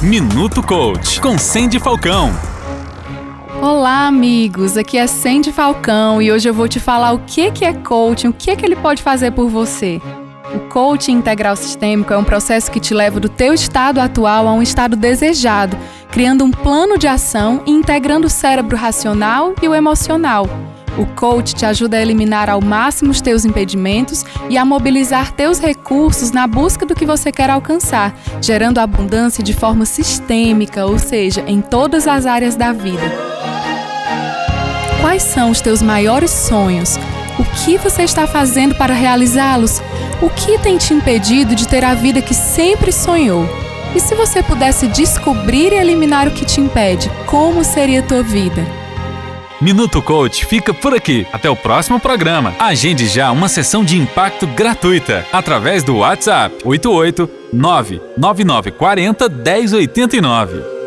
Minuto Coach, com Sandy Falcão. Olá, amigos. Aqui é Sandy Falcão e hoje eu vou te falar o que é coaching, o que, que ele pode fazer por você. O coaching integral sistêmico é um processo que te leva do teu estado atual a um estado desejado, criando um plano de ação e integrando o cérebro racional e o emocional. O coach te ajuda a eliminar ao máximo os teus impedimentos e a mobilizar teus recursos na busca do que você quer alcançar, gerando abundância de forma sistêmica, ou seja, em todas as áreas da vida. Quais são os teus maiores sonhos? O que você está fazendo para realizá-los? O que tem te impedido de ter a vida que sempre sonhou? E se você pudesse descobrir e eliminar o que te impede, como seria a tua vida? Minuto Coach fica por aqui. Até o próximo programa. Agende já uma sessão de impacto gratuita através do WhatsApp 88 99940 1089.